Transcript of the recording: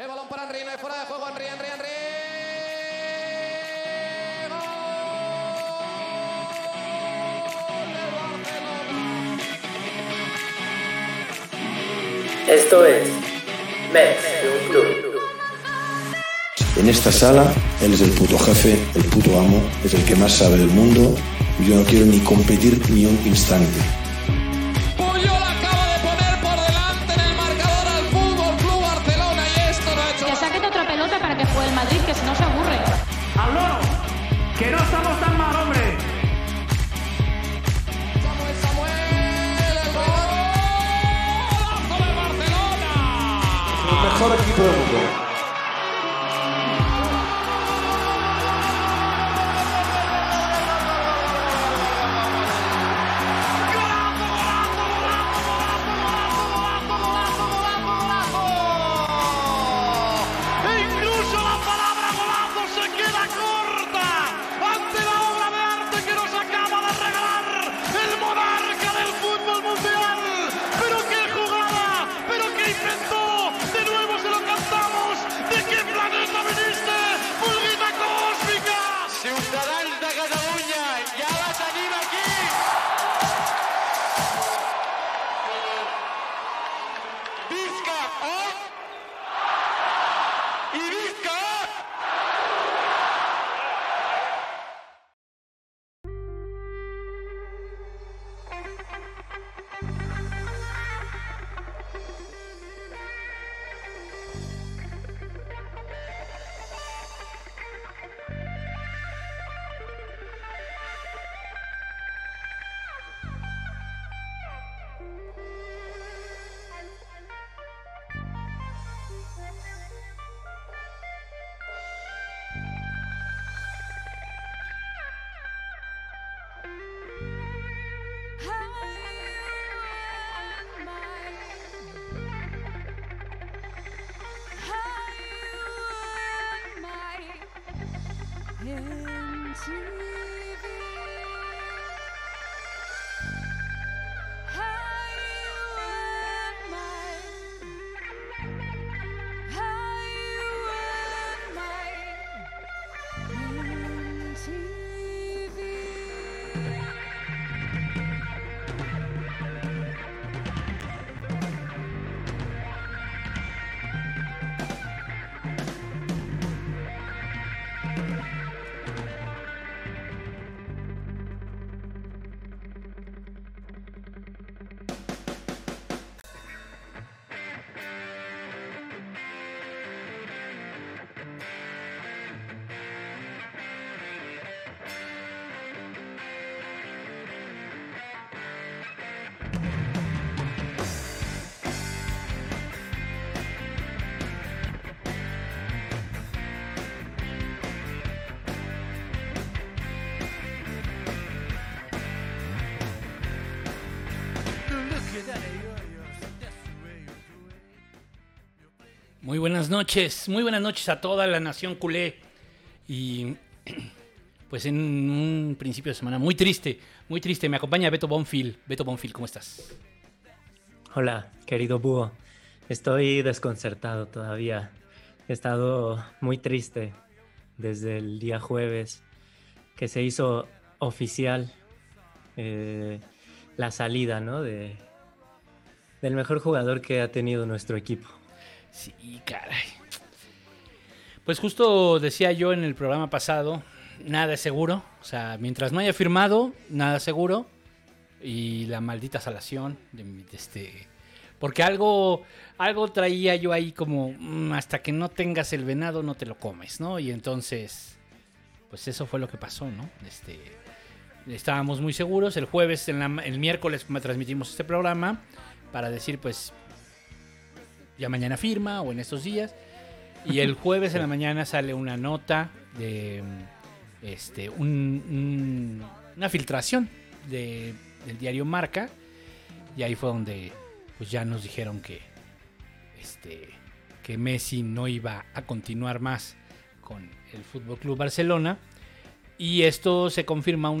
El balón para Henry, no hay fuera de juego. Henry, Henry, Henry. Esto es Mets de un club. En esta sala, él es el puto jefe, el puto amo, es el que más sabe del mundo. y Yo no quiero ni competir ni un instante. Muy buenas noches, muy buenas noches a toda la nación culé. Y pues en un principio de semana muy triste, muy triste. Me acompaña Beto Bonfil. Beto Bonfil, ¿cómo estás? Hola, querido búho. Estoy desconcertado todavía. He estado muy triste desde el día jueves que se hizo oficial eh, la salida, ¿no? De, del mejor jugador que ha tenido nuestro equipo. Sí, caray. Pues justo decía yo en el programa pasado, nada es seguro. O sea, mientras no haya firmado, nada es seguro. Y la maldita salación de, de este... Porque algo, algo traía yo ahí como, mm, hasta que no tengas el venado no te lo comes, ¿no? Y entonces, pues eso fue lo que pasó, ¿no? Este, estábamos muy seguros. El jueves, en la- el miércoles me transmitimos este programa para decir, pues, ya mañana firma o en estos días. Y el jueves en la mañana sale una nota de este un- un- una filtración de- del diario Marca. Y ahí fue donde pues ya nos dijeron que este que Messi no iba a continuar más con el Fútbol Club Barcelona. Y esto se confirma un